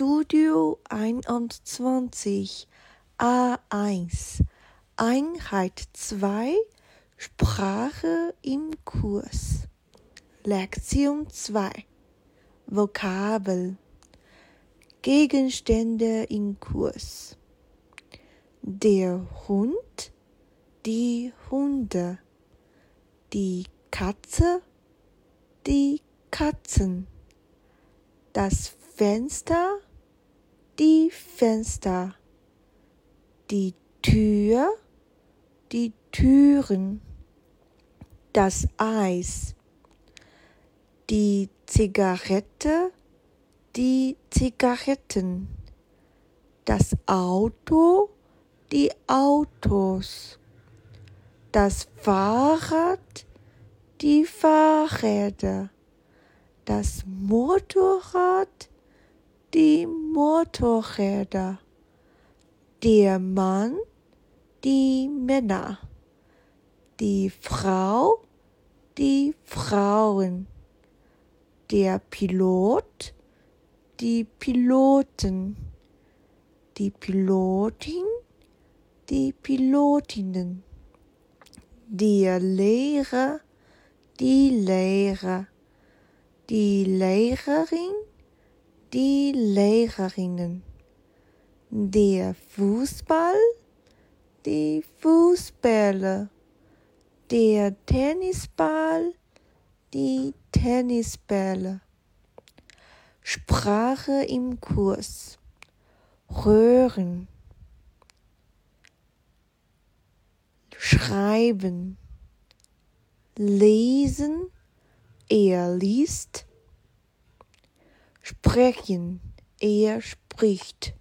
Studio 21 A1 Einheit 2 Sprache im Kurs. Lektion 2 Vokabel. Gegenstände im Kurs. Der Hund die Hunde. Die Katze die Katzen. Das Fenster, Fenster, die Tür, die Türen, das Eis, die Zigarette, die Zigaretten, das Auto, die Autos, das Fahrrad, die Fahrräder. Das Motorrad, Motorräder, der Mann, die Männer, die Frau, die Frauen, der Pilot, die Piloten, die Pilotin, die Pilotinnen, der Lehrer, die Lehrer. Die Lehrerin, die Lehrerinnen, der Fußball, die Fußbälle, der Tennisball, die Tennisbälle. Sprache im Kurs. Hören. Schreiben. Lesen er liest, sprechen, er spricht.